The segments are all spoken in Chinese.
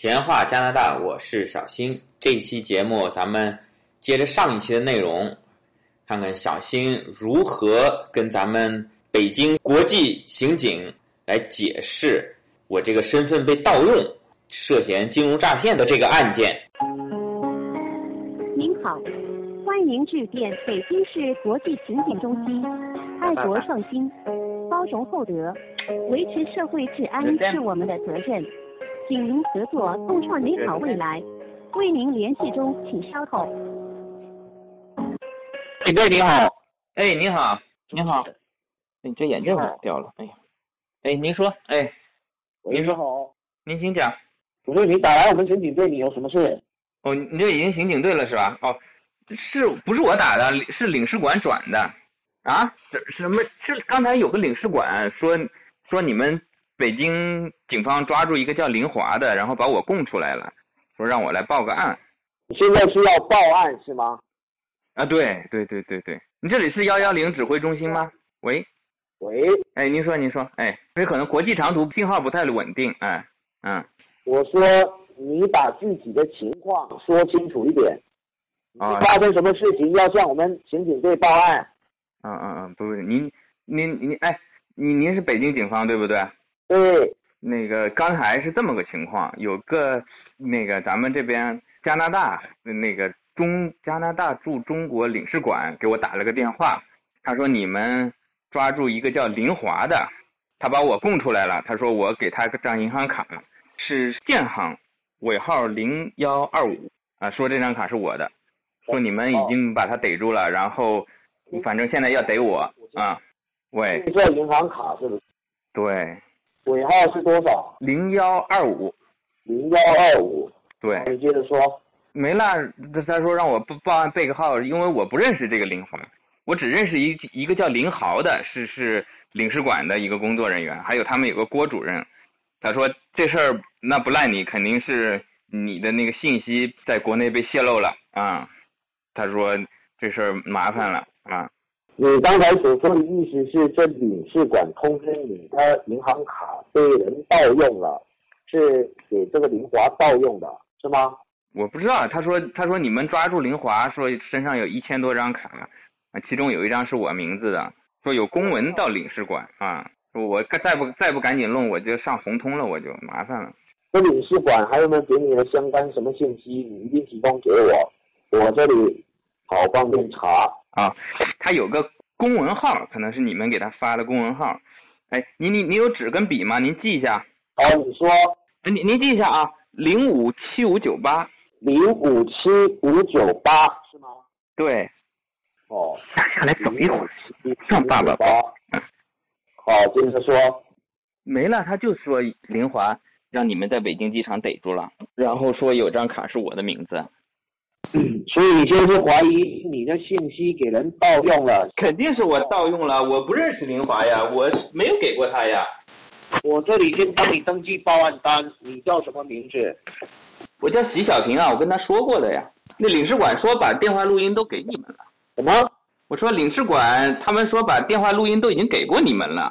闲话加拿大，我是小新。这期节目咱们接着上一期的内容，看看小新如何跟咱们北京国际刑警来解释我这个身份被盗用、涉嫌金融诈骗的这个案件。您好，欢迎致电北京市国际刑警中心。爱国创新，包容厚德，维持社会治安是我们的责任。请您合作，共创美好未来。为您联系中，请稍后。警队你好，哎，你好，你好，你这眼镜掉了，哎呀，哎，您说，哎，您说好，您请讲。我说你打来我们刑警队，你有什么事？哦，你这已经刑警队了是吧？哦，是不是我打的？是领事馆转的。啊？什什么？是刚才有个领事馆说说你们北京警方抓住一个叫林华的，然后把我供出来了，说让我来报个案。你现在是要报案是吗？啊，对对对对对，你这里是幺幺零指挥中心吗？喂，喂，哎，您说您说，哎，这可能国际长途信号不太稳定，哎，嗯。我说你把具体的情况说清楚一点。啊。发生什么事情要向我们刑警队报案？嗯嗯嗯，不是您您您哎，您您是北京警方对不对？对。那个刚才是这么个情况，有个那个咱们这边加拿大那个中加拿大驻中国领事馆给我打了个电话，他说你们抓住一个叫林华的，他把我供出来了，他说我给他个张银行卡，是建行，尾号零幺二五啊，说这张卡是我的，说你们已经把他逮住了，然后。反正现在要逮我啊！喂，这银行卡是不是？对。尾号是多少？零幺二五。零幺二五。对。你接着说。没了，他说让我报报案备个号，因为我不认识这个林华，我只认识一一个叫林豪的，是是领事馆的一个工作人员，还有他们有个郭主任。他说这事儿那不赖你，肯定是你的那个信息在国内被泄露了啊。他说这事儿麻烦了。啊，你刚才所说的意思是，这领事馆通知你，他银行卡被人盗用了，是给这个林华盗用的，是吗？我不知道，他说他说你们抓住林华，说身上有一千多张卡，啊，其中有一张是我名字的，说有公文到领事馆啊，我再不再不赶紧弄，我就上红通了，我就麻烦了。这领事馆还有没有给你的相关什么信息？你一定提供给我，我这里好方便查。啊，他有个公文号，可能是你们给他发的公文号。哎，您您您有纸跟笔吗？您记一下。哦，你说。您您记一下啊，零五七五九八。零五七五九八是吗？对。哦。下来等一会儿。上爸爸。好，接着说。没了，他就说林华让你们在北京机场逮住了，然后说有张卡是我的名字。所以你现在是怀疑你的信息给人盗用了？肯定是我盗用了，我不认识林华呀，我没有给过他呀。我这里先帮你登记报案单，你叫什么名字？我叫席小平啊，我跟他说过的呀。那领事馆说把电话录音都给你们了。什么？我说领事馆他们说把电话录音都已经给过你们了。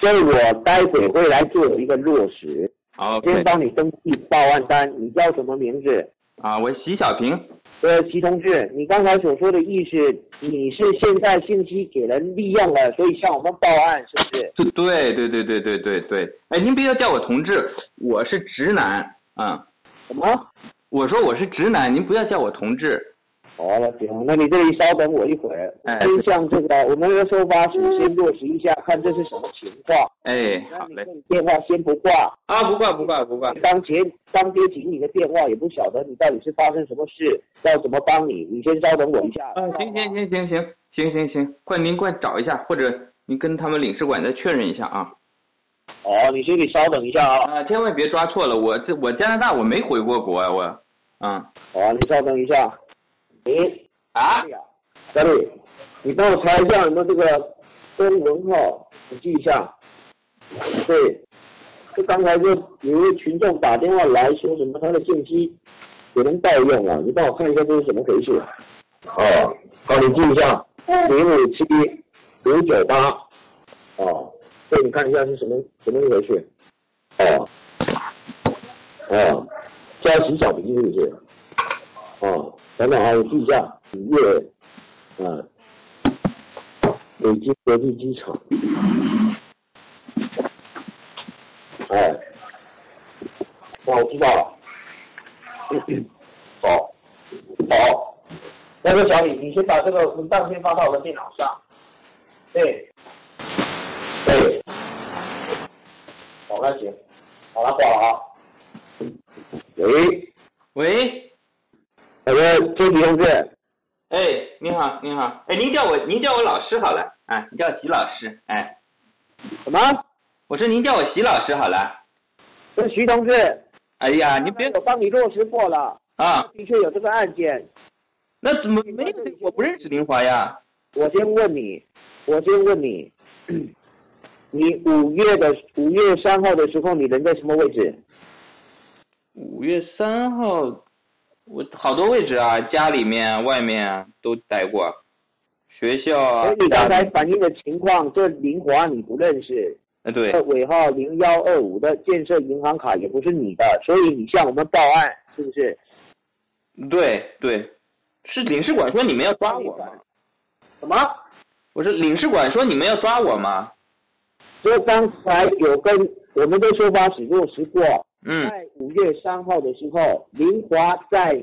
这我待会会来做一个落实。好，先帮你登记报案单，你叫什么名字？啊，我席小平。呃，齐同志，你刚才所说的意思，你是现在信息给人利用了，所以向我们报案，是不是？对对对对对对对。哎，您不要叫我同志，我是直男啊。什么？我说我是直男，您不要叫我同志。好了，行，那你这里稍等我一会儿。哎，先向这个我们的收发室先落实一下，看这是什么情况。哎，好嘞。电话先不挂。啊，不挂不挂不挂。当前当接起你的电话，也不晓得你到底是发生什么事，要怎么帮你？你先稍等我一下。啊，行行行行行行行行，快您快找一下，或者您跟他们领事馆再确认一下啊。哦，你先你稍等一下啊。啊，千万别抓错了，我这我加拿大我没回过国啊，我。嗯。好，你稍等一下。你啊，小李，你帮我查一下有没有这个公文号，你记一下。对，就刚才就有一位群众打电话来说什么他的信息有人盗用了，你帮我看一下这是怎么回事。哦，好，你记一下，零五七五九八。哦，对，你看一下是什么什么一回事。哦，哦，叫徐小平是不是？哦，等等还有地下五月，嗯，北京国际机场，哎，那我知道了。好，好，那个小李，你先把这个文档先发到我的电脑上。对，对，好，那行，好了，挂了啊。喂，喂，那个周迪同志，哎，你好，你好，哎，您叫我您叫我老师好了，啊，你叫习老师，哎，什么？我说您叫我习老师好了。是徐同志，哎呀，你别我帮你落实过了，啊，的确有这个案件。那怎么没有？我不认识林华呀。我先问你，我先问你，你五月的五月三号的时候，你人在什么位置？五月三号，我好多位置啊，家里面、外面啊都待过，学校啊所以。你刚才反映的情况，这林华你不认识，呃，对这，尾号零幺二五的建设银行卡也不是你的，所以你向我们报案，是不是？对对，是领事馆说你们要抓我吗？什么？我是领事馆说你们要抓我吗？这刚才有跟我们的说法只落实过，嗯。在五月三号的时候，林华在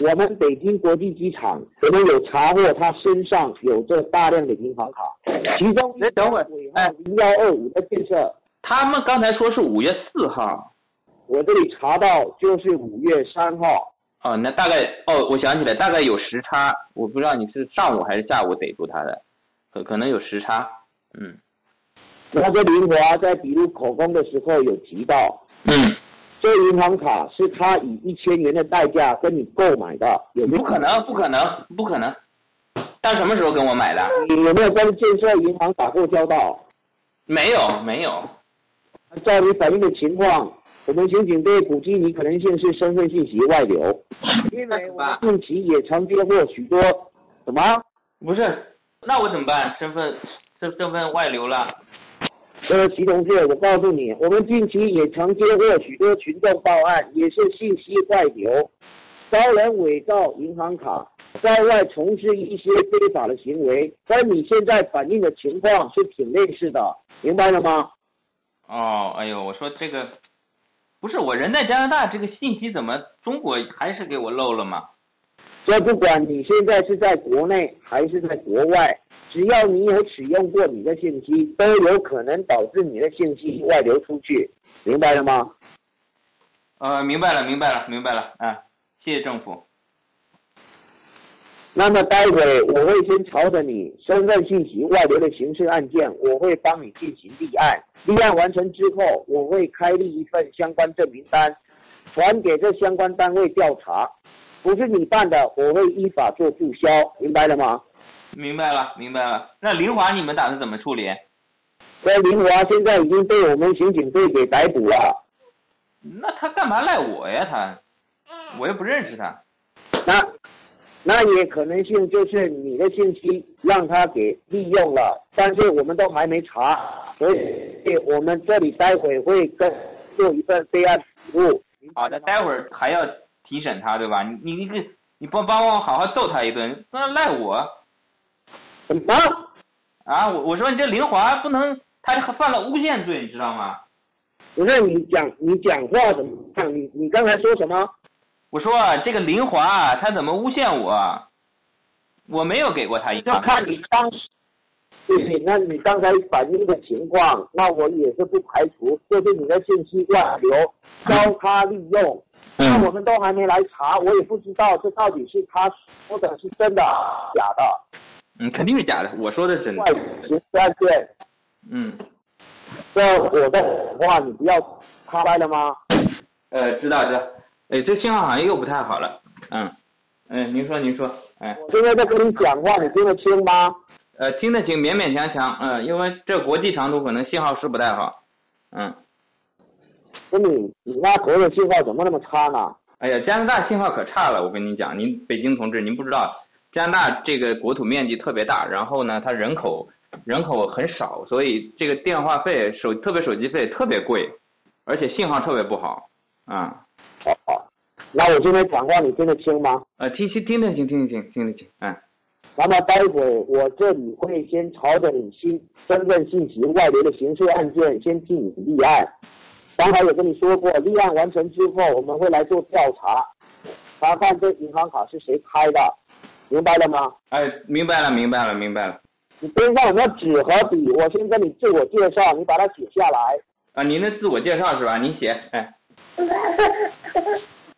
我们北京国际机场，我们有查获他身上有着大量的银行卡，其中一哎等会儿尾号零幺二五的建设，他们刚才说是五月四号。我这里查到就是五月三号，哦，那大概哦，我想起来，大概有时差，我不知道你是上午还是下午逮住他的，可可能有时差。嗯。那个林华在笔录口供的时候有提到，嗯，这银行卡是他以一千元的代价跟你购买的，有没有不可能，不可能，不可能。他什么时候跟我买的？你有没有跟建设银行打过交道？没有，没有。照你反映的情况，我们刑警队估计你可能性是身份信息外流，因为我们近期也曾接获许多什么不是，那我怎么办？身份身身份外流了。呃，齐同志，我告诉你，我们近期也曾接获许多群众报案，也是信息外流，遭人伪造银行卡，在外从事一些非法的行为，跟你现在反映的情况是挺类似的，明白了吗？哦，哎呦，我说这个，不是我人在加拿大，这个信息怎么中国还是给我漏了吗？这不管你现在是在国内还是在国外，只要你有使用过你的信息，都有可能导致你的信息外流出去，明白了吗？呃，明白了，明白了，明白了，啊，谢谢政府。那么待会我会先朝着你身份信息外流的刑事案件，我会帮你进行立案。立案完成之后，我会开立一份相关证明单，传给这相关单位调查。不是你办的，我会依法做注销，明白了吗？明白了，明白了。那林华你们打算怎么处理？这林华现在已经被我们刑警队给逮捕了。那他干嘛赖我呀？他，我又不认识他。那那也可能性就是你的信息让他给利用了，但是我们都还没查，所以我们这里待会会跟做一份备案笔录。好的，待会儿还要提审他，对吧？你你你这你帮帮我好好揍他一顿，那赖我什么？啊！我我说你这林华不能，他犯了诬陷罪，你知道吗？不是你讲你讲话怎么样？你你刚才说什么？我说啊这个林华他怎么诬陷我？我没有给过他一就看你当时，对，那你刚才反映的情况，那我也是不排除就是你的信息外流，遭他利用。那我们都还没来查，我也不知道这到底是他说的是真的假的。嗯，肯定是假的，我说的是真的外。刑事案件，嗯，这我的话你不要插掰了吗？呃，知道知道。哎，这信号好像又不太好了。嗯，嗯，您说您说，哎，我现在在跟你讲话，你听得清吗？呃，听得清，勉勉强强。嗯，因为这国际长途可能信号是不太好。嗯，那你你那国的信号怎么那么差呢？哎呀，加拿大信号可差了，我跟你讲，您北京同志，您不知道，加拿大这个国土面积特别大，然后呢，它人口人口很少，所以这个电话费手特别手机费特别贵，而且信号特别不好。啊、好好，那我今天讲话你听得清吗？呃，听听听得清，听得清，听得清，嗯。那么待会我这里会先朝着你新身份信息外流的刑事案件先进行立案。刚才也跟你说过，立案完成之后，我们会来做调查，查看这银行卡是谁开的，明白了吗？哎，明白了，明白了，明白了。你边上有没有纸和笔？我先跟你自我介绍，你把它写下来。啊，您的自我介绍是吧？您写，哎。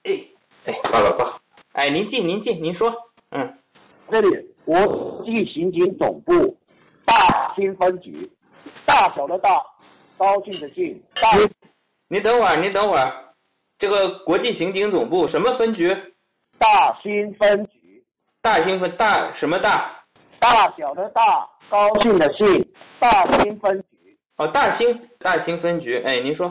哎哎，好了吧？哎，您进，您进，您说，嗯。这里国际刑警总部大兴分局，大小的大，高兴的兴，大。你等会儿，你等会儿，这个国际刑警总部什么分局？大兴分局。大兴分大什么大？大小的大，高兴的兴，大兴分局。哦，大兴大兴分局。哎，您说，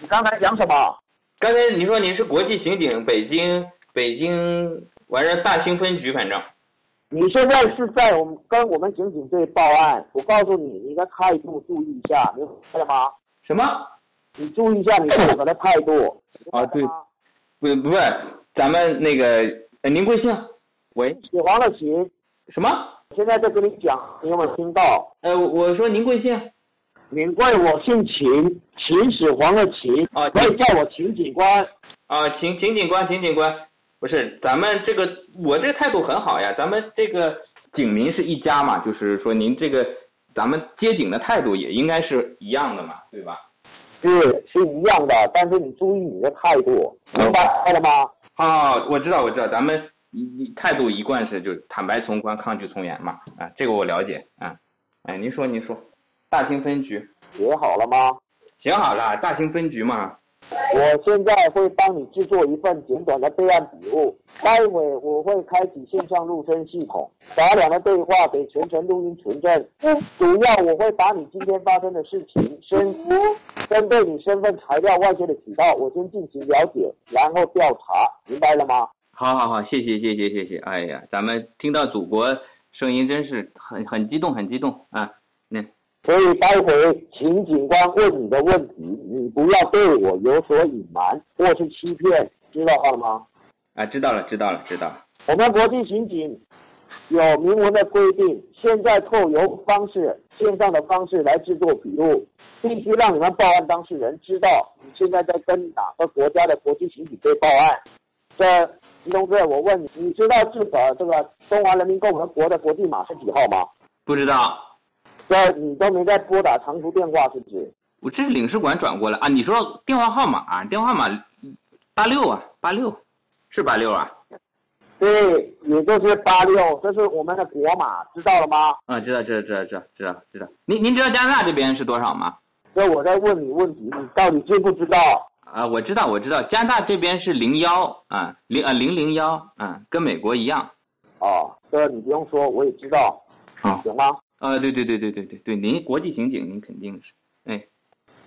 你刚才讲什么？刚才你说您是国际刑警，北京北京完事大兴分局，反正。你现在是在我们跟我们刑警队报案，我告诉你，你的态度注意一下，明白了吗？什么？你注意一下你任何的态度。啊，对，不不是，咱们那个，呃您贵姓？喂，姓黄的秦。什么？现在在跟你讲，你有没有听到？呃，我说您贵姓？您贵，我姓秦，秦始皇的秦。啊，可以叫我秦警官。啊，秦秦警官，秦警官，不是，咱们这个，我这个态度很好呀，咱们这个警民是一家嘛，就是说您这个，咱们接警的态度也应该是一样的嘛，对吧？是是一样的，但是你注意你的态度，明白了吗？好，我知道，我知道，咱们一态度一贯是就坦白从宽，抗拒从严嘛，啊，这个我了解，啊，哎，您说您说，大兴分局写好了吗？写好了，大兴分局嘛。我现在会帮你制作一份简短的备案笔录，待会我会开启线上录声系统，把两个对话给全程录音存证。主要我会把你今天发生的事情，身针对你身份材料外泄的渠道，我先进行了解，然后调查，明白了吗？好好好，谢谢谢谢谢谢，哎呀，咱们听到祖国声音真是很很激动很激动啊，那。所以待会请警官问你的问题，你不要对我有所隐瞒或是欺骗，知道了吗？啊，知道了，知道了，知道了。我们国际刑警有明文的规定，现在透由方式线上的方式来制作笔录，必须让你们报案当事人知道你现在在跟哪个国家的国际刑警队报案。这李同志，我问你，你知道这个这个中华人民共和国的国际码是几号吗？不知道。这你都没在拨打长途电话，是不是？我这是领事馆转过来啊！你说电话号码，电话号码八六啊，八六，是八六啊？对，也就是八六，这是我们的国码，知道了吗？啊，知道，知道，知道，知道，知道，知道。您您知道加拿大这边是多少吗？这我在问你问题，你到底知不知道？啊，我知道，我知道，加拿大这边是零幺啊，零啊零零幺啊，跟美国一样。哦，这你不用说，我也知道。啊，行吗？啊，对对对对对对对，您国际刑警，您肯定是，哎，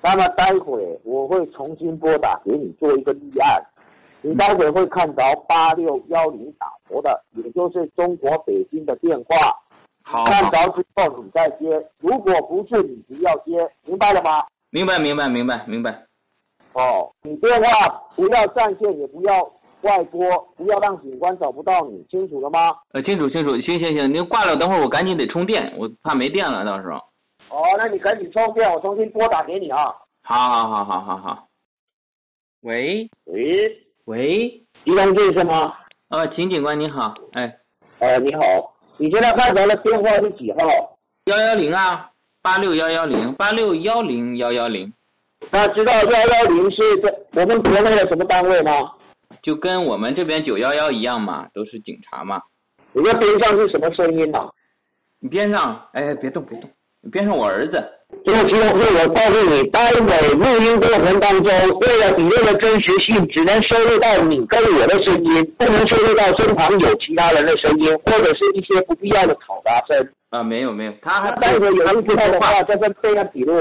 那么待会我会重新拨打给你做一个立案，你待会会看着八六幺零打头的，也就是中国北京的电话，好，看着之后你再接，如果不是你不要接，明白了吗？明白明白明白明白，哦，你电话不要占线，也不要。外拨，不要让警官找不到你，清楚了吗？呃，清楚清楚，行行行，您挂了，等会儿我赶紧得充电，我怕没电了，到时候。哦，那你赶紧充电，我重新拨打给你啊。好好好好好好。喂喂喂，李同志是吗？呃，秦警官你好，哎。呃，你好，你现在看着的电话是几号？幺幺零啊，八六幺幺零，八六幺零幺幺零。那知道幺幺零是在我们国内的什么单位吗？就跟我们这边九幺幺一样嘛，都是警察嘛。你这边上是什么声音呢？你边上，哎，别动别动，你边上我儿子。这个提示我告诉你，待会录音过程当中，为了笔录的真实性，只能收录到你跟我的声音，不能收录到身旁有其他人的声音，或者是一些不必要的嘈杂声。啊，没有没有，他还待会有人知道的话，这份备案笔录。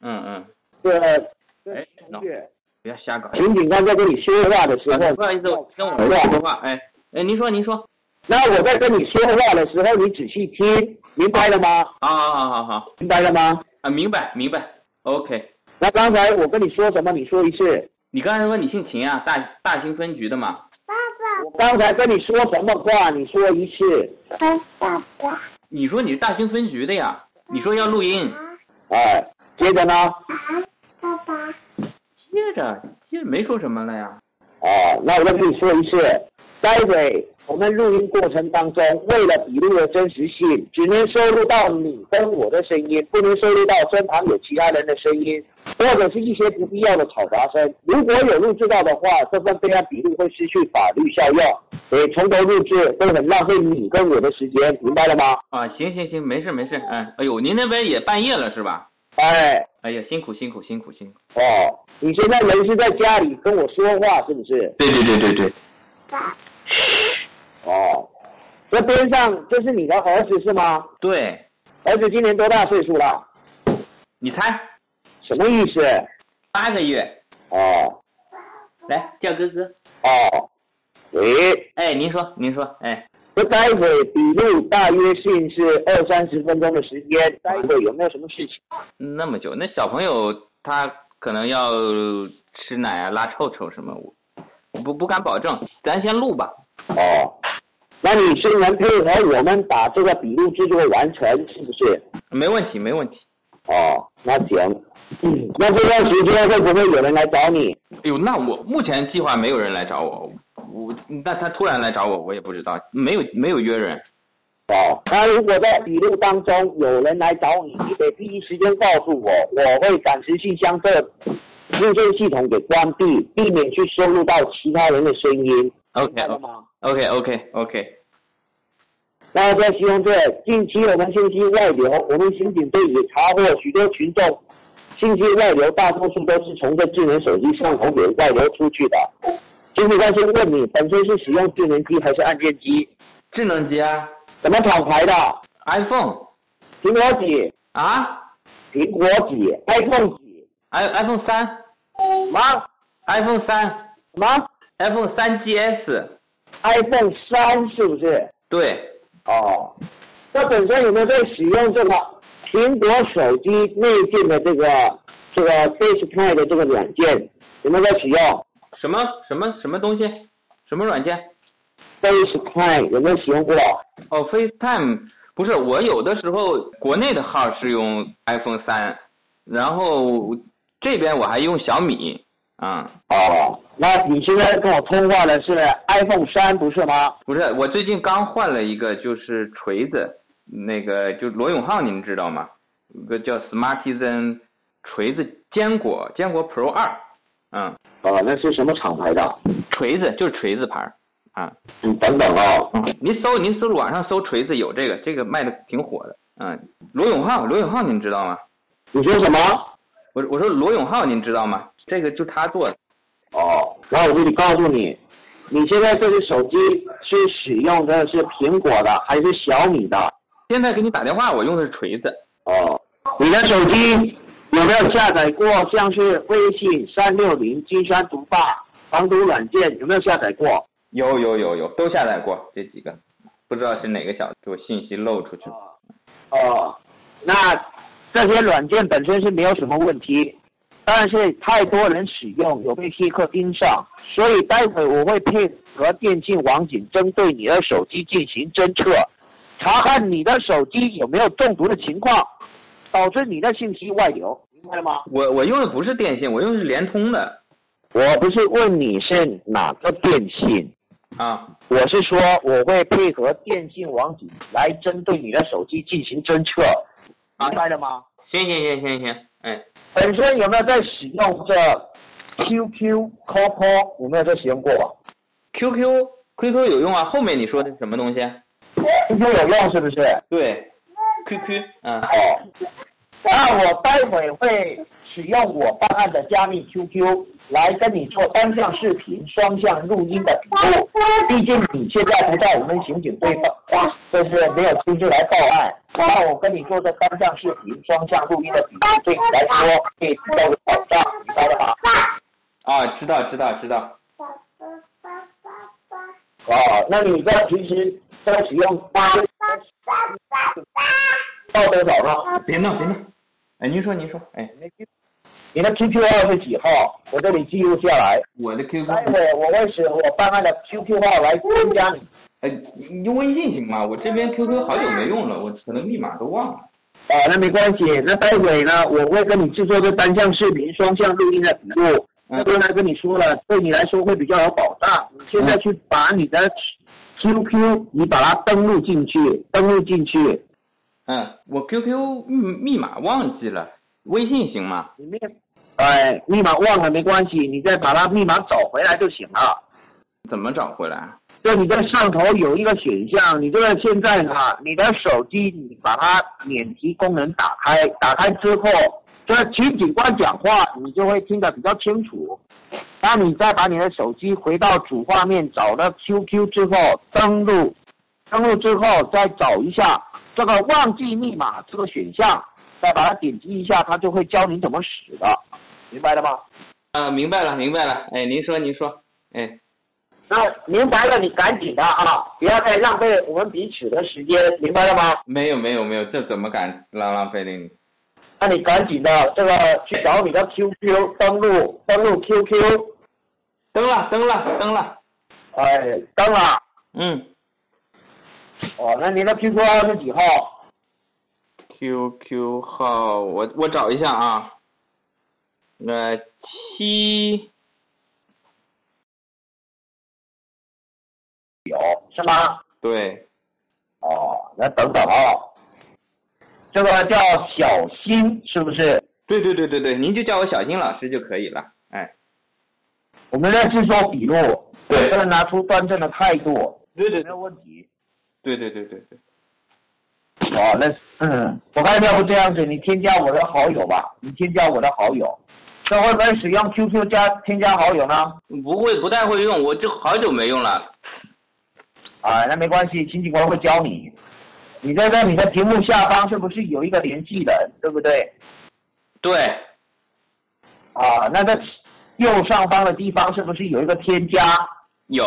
嗯嗯。对。哎，同学。不要瞎搞！秦警官在跟你说话的时候，不好意思，跟我说话。哎哎，您说您说，那我在跟你说话的时候，你仔细听，明白了吗？好好好好，明白了吗？啊，明白明白。OK。那刚才我跟你说什么？你说一次。你刚才说你姓秦啊，大大兴分局的嘛？爸爸我刚才跟你说什么话？你说一次。爸爸，你说你是大兴分局的呀？你说要录音，哎，接着呢？接着接着没说什么了呀？哦，那我再跟你说一次，待会我们录音过程当中，为了笔录的真实性，只能收录到你跟我的声音，不能收录到身旁有其他人的声音，或者是一些不必要的嘈杂声。如果有录制到的话，这份备案笔录会失去法律效用，所以从头录制会很浪费你跟我的时间，明白了吗？啊，行行行，没事没事，哎，哎呦，您那边也半夜了是吧？哎，哎呀，辛苦辛苦辛苦辛苦。哦，你现在人是在家里跟我说话是不是？对对对对对，爸，哦，这边上这是你的儿子是吗？对，儿子今年多大岁数了？你猜，什么意思？八个月，哦来叫哥哥。哦，喂，哎，您说您说，哎，我待会笔录大约性是二三十分钟的时间，待会有没有什么事情？那么久，那小朋友他可能要吃奶啊、拉臭臭什么，我我不不敢保证，咱先录吧。哦，那你是能配合我们把这个笔录制作完成，是不是？没问题没问题。哦，那行。嗯，那这段时间会不会有人来找你？哎呦，那我目前计划没有人来找我，我那他突然来找我，我也不知道，没有没有约人。哦，那如果在笔录当中有人来找你，你得第一时间告诉我，我会暂时性将这录音系统给关闭，避免去收录到其他人的声音。OK？OK OK OK，那在使用这近期我们信息外流，我们刑警队也查获许多群众信息外流，大多数都是从这智能手机上头给外流出去的。刑警官先问你，本身是使用智能机还是按键机？智能机啊什么厂牌的？，iPhone 苹果几？啊苹果几？iPhone 几？，i iPhone 三什么？，iPhone 三什么，iPhone 三 GS，？iPhone 三是不是？对，哦，那本身有没有在使用这个苹果手机内建的这个这个 FaceTime 的这个软件？有没有在使用什么什么什么东西，什么软件？FaceTime？有没有使用过？哦，FaceTime 不是，我有的时候国内的号是用 iPhone 三，然后这边我还用小米，啊、哦，那你现在跟我通话的是 iPhone 三不是吗？不是，我最近刚换了一个，就是锤子，那个就罗永浩，您知道吗？有个叫 Smartisan 锤子坚果坚果 Pro 二，嗯，哦，那是什么厂牌的？锤子就是锤子牌儿，啊，你，等等啊。嗯，您搜您搜网上搜锤子有这个，这个卖的挺火的，嗯，罗永浩，罗永浩您知道吗？你说什么？我我说罗永浩您知道吗？这个就他做的，哦，那我给你告诉你，你现在这个手机是使用的是苹果的还是小米的？现在给你打电话，我用的是锤子，哦，你的手机有没有下载过像是微信、三六零、金山毒霸、防毒软件？有没有下载过？有有有有，都下载过这几个，不知道是哪个小子给我信息漏出去了。哦，那这些软件本身是没有什么问题，但是太多人使用，有被黑客盯上，所以待会我会配合电信网警针对你的手机进行侦测，查看你的手机有没有中毒的情况，导致你的信息外流，明白了吗？我我用的不是电信，我用的是联通的我不是问你是哪个电信，啊。我是说我会配合电信网警来针对你的手机进行侦测，啊明白了吗？行行行行行，哎，本身有没有在使用这 QQ、QQ？有没有在使用过 QQ QQ 有用啊，后面你说的是什么东西？？QQ 有用是不是？对，QQ，嗯，哦，那我待会会使用我办案的加密 QQ 来跟你做单向视频、双向录音的笔录。毕竟你现在不在我们刑警队报，就是没有亲自来报案。那我跟你做这单向视频、双向录音的笔录，对你来说可以提高个保障，明白了吗？啊，知道知道知道，爸爸爸爸爸哦，那你在平时都使用八到多少呢？别闹别闹，哎，您说您说，哎，你的 QQ 号是几号？我我这里记录下来。我的 QQ，待会我会使我办案的 QQ 号来添加你。呃，你用微信行吗？我这边 QQ 好久没用了，我可能密码都忘了。啊，那没关系。那待会呢，我会跟你制作个单向视频、双向录音的笔录。嗯这边呢跟你说了，对你来说会比较有保障。你现在去把你的 QQ，你把它登录进去，登录进去，嗯，我 QQ 密密码忘记了，微信行吗？里面，哎，密码忘了没关系，你再把它密码找回来就行了。怎么找回来？就你在上头有一个选项，你这个现在呢，你的手机你把它免提功能打开，打开之后，这请警官讲话，你就会听得比较清楚。当你再把你的手机回到主画面，找到 QQ 之后，登录，登录之后再找一下这个忘记密码这个选项，再把它点击一下，它就会教你怎么使的，明白了吗？啊，明白了，明白了。哎，您说，您说，哎，那明白了，你赶紧的啊，不要再浪费我们彼此的时间，明白了吗？没有，没有，没有，这怎么敢浪浪费呢？那你赶紧的这个去找你的 QQ 登录登录 QQ，登了，登了，登了。哎，登了嗯哦，那您的 QQ 号是几号？，QQ 号，我我找一下啊。呃，七有是吗？对，哦，那等等啊，这个叫小新是不是？对对对对对，您就叫我小新老师就可以了。哎，我们在制作笔录，对不能拿出端正的态度，对对没有问题。对对对对对，哦，那嗯，我看要不这样子，你添加我的好友吧，你添加我的好友，这会不会使用 QQ 加添加好友呢？不会，不太会用，我就好久没用了。啊，那没关系，秦警官会教你。你在在你的屏幕下方是不是有一个联系人，对不对？对，啊，那在右上方的地方是不是有一个添加？有，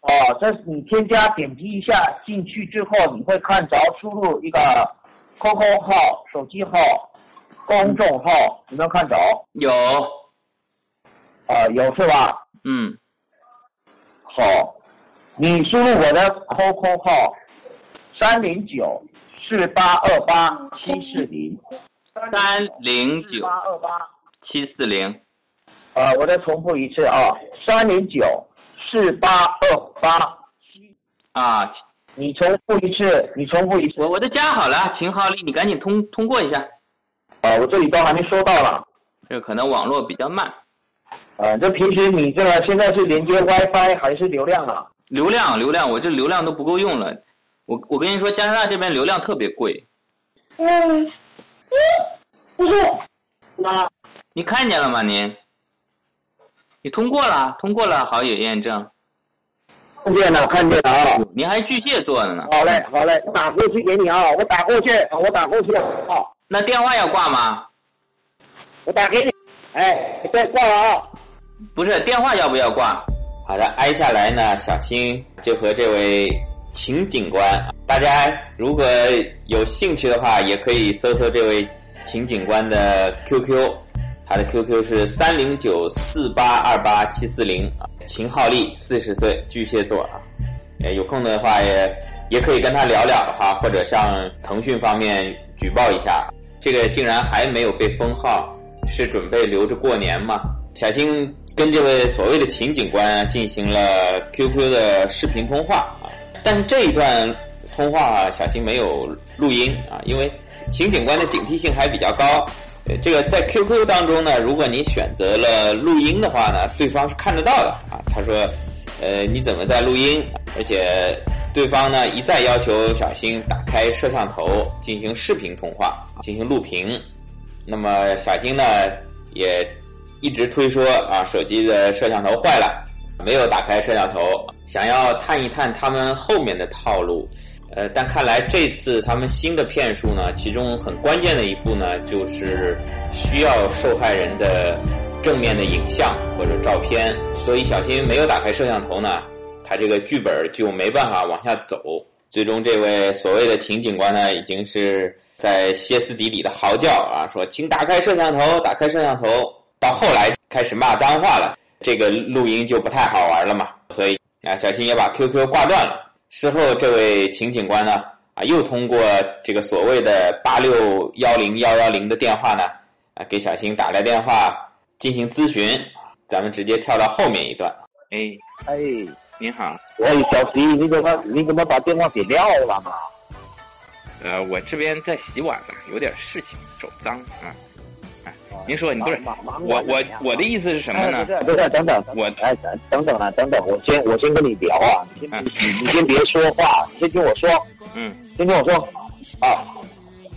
哦，这你添加点击一下进去之后，你会看着输入一个 QQ 号、手机号、公众号，有没有看着？有，啊，有是吧？嗯，好，你输入我的 QQ 号三零九四八二八七四零三零九八二八。七四零，啊，我再重复一次啊，三零九四八二八七，啊，你重复一次，你重复一次。我我都加好了，秦浩丽，你赶紧通通过一下。啊，我这里都还没收到了。这可能网络比较慢，啊，这平时你这个现在是连接 WiFi 还是流量啊？流量流量，我这流量都不够用了。我我跟你说，加拿大这边流量特别贵，嗯，不是，妈你看见了吗？您，你通过了，通过了好友验证，看见了，看见了啊。您还巨蟹座的呢。好嘞，好嘞，我打过去给你啊，我打过去，啊我打过去啊，那电话要挂吗？我打给你。哎，你别挂了啊。不是，电话要不要挂？好的，挨下来呢，小新就和这位秦警官，大家如果有兴趣的话，也可以搜搜这位秦警官的 QQ，他的 QQ 是三零九四八二八七四零啊，秦浩利，四十岁，巨蟹座啊。呃，有空的话也也可以跟他聊聊哈，或者向腾讯方面举报一下，这个竟然还没有被封号，是准备留着过年吗？小新跟这位所谓的秦警官进行了 QQ 的视频通话啊，但是这一段通话，小新没有录音啊，因为秦警官的警惕性还比较高。这个在 QQ 当中呢，如果你选择了录音的话呢，对方是看得到的啊。他说，呃，你怎么在录音？而且对方呢一再要求小新打开摄像头进行视频通话，进行录屏。那么小新呢也一直推说啊，手机的摄像头坏了，没有打开摄像头，想要探一探他们后面的套路。呃，但看来这次他们新的骗术呢，其中很关键的一步呢，就是需要受害人的正面的影像或者照片，所以小新没有打开摄像头呢，他这个剧本就没办法往下走。最终，这位所谓的秦警官呢，已经是在歇斯底里的嚎叫啊，说：“请打开摄像头，打开摄像头。”到后来开始骂脏话了，这个录音就不太好玩了嘛。所以啊，小新也把 QQ 挂断了。事后，这位秦警官呢，啊，又通过这个所谓的八六幺零幺幺零的电话呢，啊，给小新打来电话进行咨询。咱们直接跳到后面一段。哎哎，你好，喂，小徐，你怎么你怎么把电话给撂了嘛？呃，我这边在洗碗呢，有点事情，手脏啊。哎，您说，你不是我我我的意思是什么呢？不是不是，等等，我哎等等等啊，等等，我先我先跟你聊啊，你你你先别说话，你先听我说，嗯，先听我说啊，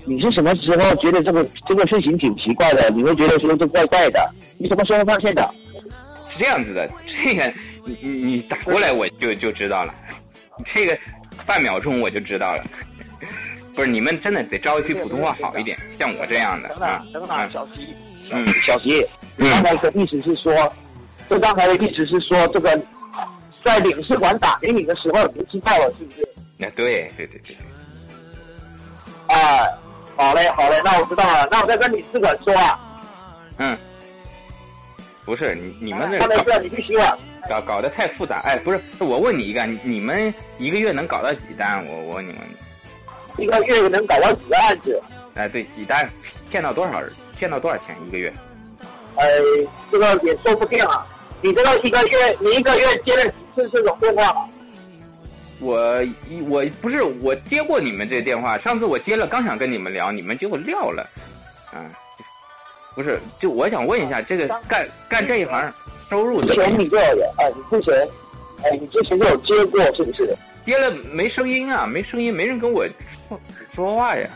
你是什么时候觉得这个这个事情挺奇怪的？你会觉得说这怪怪的？你什么时候发现的？是这样子的，这个你你你打过来我就就知道了，这个半秒钟我就知道了。不是你们真的得招一句普通话好一点，像我这样的等啊等，小徐，嗯小徐，嗯刚才的意思是说，这刚才的意思是说，这个在领事馆打给你的时候，你就知道了，是不是？那对对对对对，啊，好嘞，好嘞，那我知道了。那我再跟领事馆说啊。嗯，不是你你们那他没事，你去洗碗。搞搞得太复杂。哎，不是，我问你一个，你你们一个月能搞到几单？我我问你们，一个月能搞到几个案子？哎，对，几单？骗到多少人？骗到多少钱一个月？呃，这个也说不定啊。你这个一个月，你一个月接了几次这种电话？我一我不是我接过你们这电话，上次我接了，刚想跟你们聊，你们结果撂了，啊，不是，就我想问一下，这个干干这一行收入之怎么样？前你就有，哎，你之前，哎，你之前就有接过是不是？接了没声音啊，没声音，没人跟我说说话呀。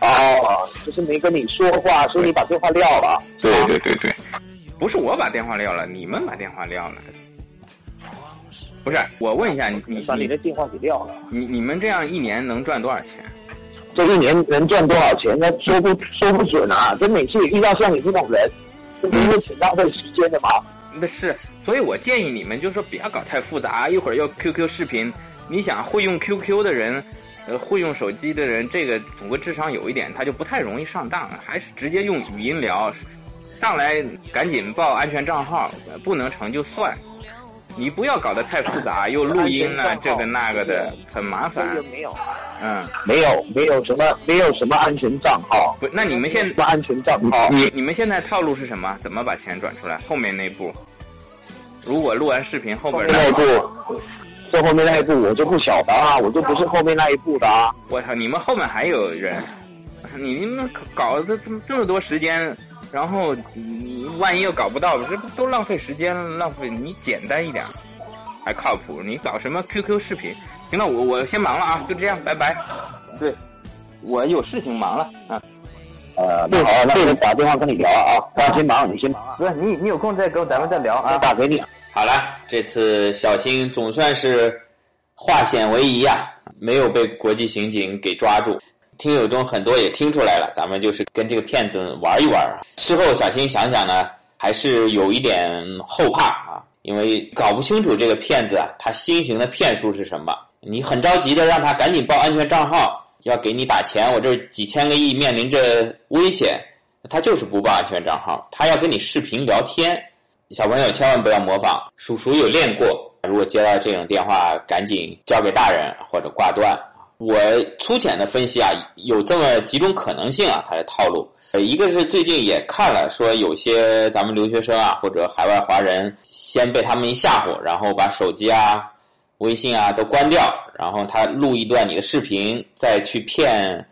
哦，就是没跟你说话，所以你把电话撂了。对对对对，不是我把电话撂了，你们把电话撂了。不是，我问一下你你你把你的电话给撂了。你你们这样一年能赚多少钱？这一年能赚多少钱？那说不说不准啊！这每次遇到像你这种人，这不是挺浪费时间的吗？那是，所以我建议你们就说不要搞太复杂，一会儿又 QQ 视频。你想会用 QQ 的人，呃，会用手机的人，这个总归智商有一点，他就不太容易上当，还是直接用语音聊，上来赶紧报安全账号，呃不能成就算。你不要搞得太复杂，又录音了、安全账号这个那个的，很麻烦嗯，没有，没有什么，没有什么安全账号，不，那你们现在安全账号？你你们现在套路是什么？怎么把钱转出来？后面那步，如果录完视频后边后面那步，这后面那一步我就不晓得啊，我就不是后面那一步的啊。我操，你们后面还有人，你们搞这这么这么多时间，然后你万一又搞不到，这不都浪费时间了？浪费你简单一点，还靠谱。你搞什么 QQ 视频？行了，我我先忙了啊，就这样，拜拜。对，我有事情忙了啊。呃，那好，那我打电话跟你聊啊，我先忙，你先忙啊，不是你你有空再跟咱们再聊我打给你。好了，这次小新总算是化险为夷呀、没有被国际刑警给抓住。听友中很多也听出来了，咱们就是跟这个骗子玩一玩。事后小新想想呢，还是有一点后怕啊，因为搞不清楚这个骗子啊，他新型的骗术是什么。你很着急的让他赶紧报安全账号，要给你打钱，我这几千个亿面临着危险，他就是不报安全账号，他要跟你视频聊天。小朋友千万不要模仿，叔叔有练过。如果接到这种电话，赶紧交给大人或者挂断。我粗浅的分析啊，有这么几种可能性啊，他的套路。呃，一个是最近也看了，说有些咱们留学生啊或者海外华人，先被他们一吓唬，然后把手机啊、微信啊都关掉，然后他录一段你的视频，再去骗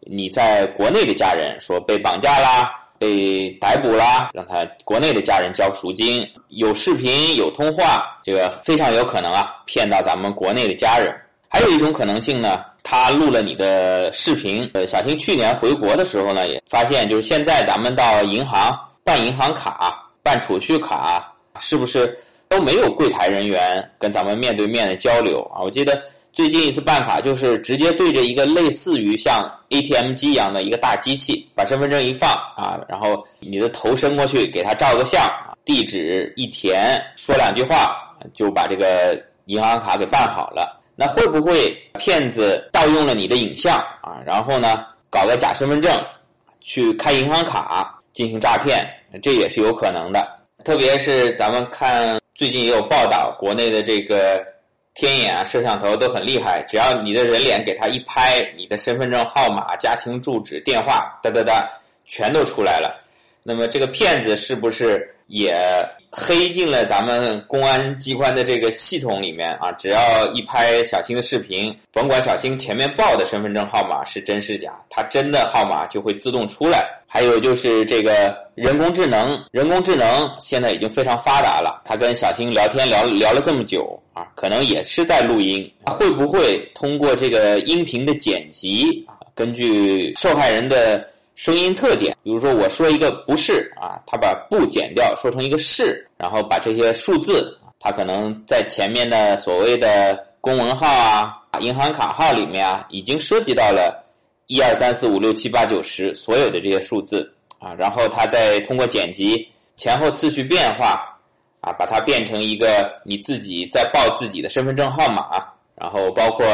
你在国内的家人，说被绑架啦。被逮捕啦，让他国内的家人交赎金，有视频有通话，这个非常有可能啊，骗到咱们国内的家人。还有一种可能性呢，他录了你的视频。呃，小新去年回国的时候呢，也发现就是现在咱们到银行办银行卡、办储蓄卡，是不是都没有柜台人员跟咱们面对面的交流啊？我记得最近一次办卡就是直接对着一个类似于像 ATM 机一样的一个大机器，把身份证一放啊，然后你的头伸过去给他照个相，地址一填，说两句话就把这个银行卡给办好了。那会不会骗子盗用了你的影像啊？然后呢，搞个假身份证去开银行卡，进行诈骗，这也是有可能的。特别是咱们看最近也有报道，国内的这个天眼啊、摄像头都很厉害，只要你的人脸给他一拍，你的身份证号码、家庭住址、电话，哒哒哒，全都出来了。那么这个骗子是不是也黑进了咱们公安机关的这个系统里面啊？只要一拍小新的视频，甭管小新前面报的身份证号码是真是假，他真的号码就会自动出来。还有就是这个人工智能，人工智能现在已经非常发达了。他跟小新聊天聊聊了这么久啊，可能也是在录音。会不会通过这个音频的剪辑，根据受害人的？声音特点，比如说我说一个不是啊，他把不剪掉，说成一个是，然后把这些数字，他可能在前面的所谓的公文号啊、银行卡号里面啊，已经涉及到了一二三四五六七八九十所有的这些数字啊，然后他再通过剪辑前后次序变化啊，把它变成一个你自己在报自己的身份证号码，然后包括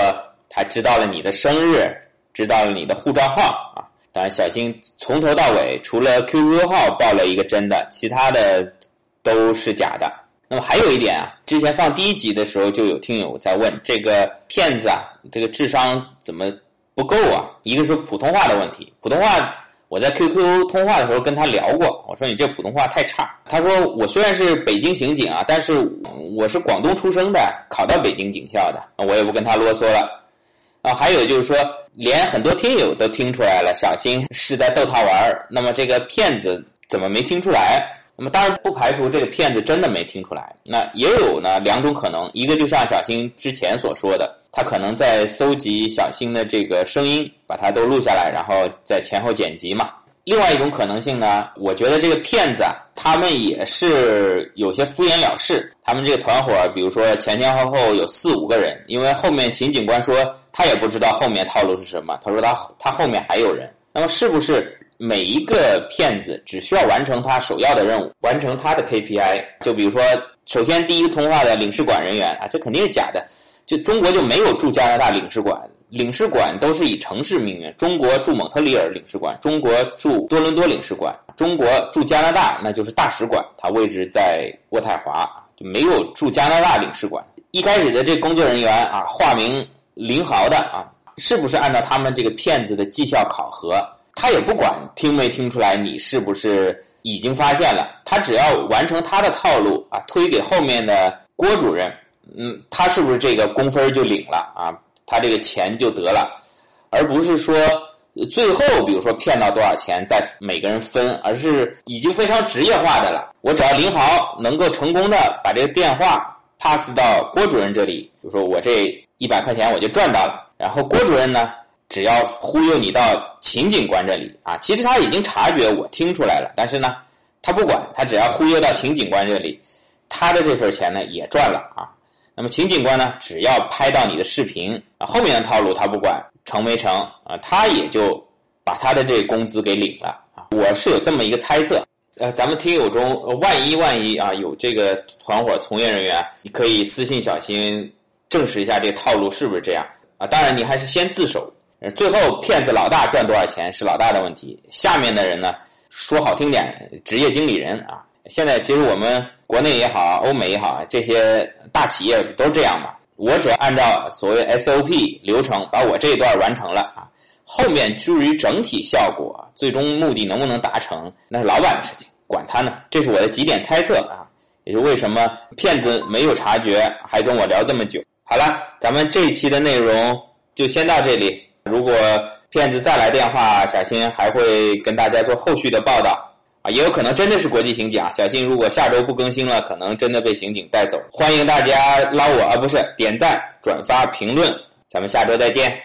他知道了你的生日，知道了你的护照号啊。小新从头到尾除了 QQ 号报了一个真的，其他的都是假的。那么还有一点啊，之前放第一集的时候就有听友在问这个骗子啊，这个智商怎么不够啊？一个是普通话的问题，普通话我在 QQ 通话的时候跟他聊过，我说你这普通话太差。他说我虽然是北京刑警啊，但是我是广东出生的，考到北京警校的，我也不跟他啰嗦了。啊，还有就是说，连很多听友都听出来了，小新是在逗他玩儿。那么这个骗子怎么没听出来？那么当然不排除这个骗子真的没听出来。那也有呢两种可能，一个就像小新之前所说的，他可能在搜集小新的这个声音，把它都录下来，然后再前后剪辑嘛。另外一种可能性呢，我觉得这个骗子啊，他们也是有些敷衍了事。他们这个团伙，比如说前前后后有四五个人，因为后面秦警官说他也不知道后面套路是什么，他说他他后面还有人。那么是不是每一个骗子只需要完成他首要的任务，完成他的 KPI？就比如说，首先第一通话的领事馆人员啊，这肯定是假的。就中国就没有驻加拿大领事馆。领事馆都是以城市命名，中国驻蒙特利尔领事馆，中国驻多伦多领事馆，中国驻加拿大那就是大使馆，它位置在渥太华，就没有驻加拿大领事馆。一开始的这工作人员啊，化名林豪的啊，是不是按照他们这个骗子的绩效考核？他也不管听没听出来，你是不是已经发现了？他只要完成他的套路啊，推给后面的郭主任，嗯，他是不是这个工分就领了啊？他这个钱就得了，而不是说最后比如说骗到多少钱再每个人分，而是已经非常职业化的了。我只要林豪能够成功的把这个电话 pass 到郭主任这里，比如说我这一百块钱我就赚到了。然后郭主任呢，只要忽悠你到秦警官这里啊，其实他已经察觉我听出来了，但是呢，他不管，他只要忽悠到秦警官这里，他的这份钱呢也赚了啊。那么秦警官呢，只要拍到你的视频啊，后面的套路他不管成没成啊，他也就把他的这工资给领了啊。我是有这么一个猜测，呃，咱们听友中万一万一啊有这个团伙从业人员，你可以私信小新证实一下这套路是不是这样啊？当然你还是先自首，最后骗子老大赚多少钱是老大的问题，下面的人呢说好听点，职业经理人啊。现在其实我们国内也好，欧美也好，这些大企业都这样嘛。我只要按照所谓 SOP 流程把我这一段完成了啊，后面至于整体效果、最终目的能不能达成，那是老板的事情，管他呢。这是我的几点猜测啊，也就为什么骗子没有察觉，还跟我聊这么久。好了，咱们这一期的内容就先到这里。如果骗子再来电话，小新还会跟大家做后续的报道。啊，也有可能真的是国际刑警啊！小新，如果下周不更新了，可能真的被刑警带走。欢迎大家捞我啊，不是点赞、转发、评论，咱们下周再见。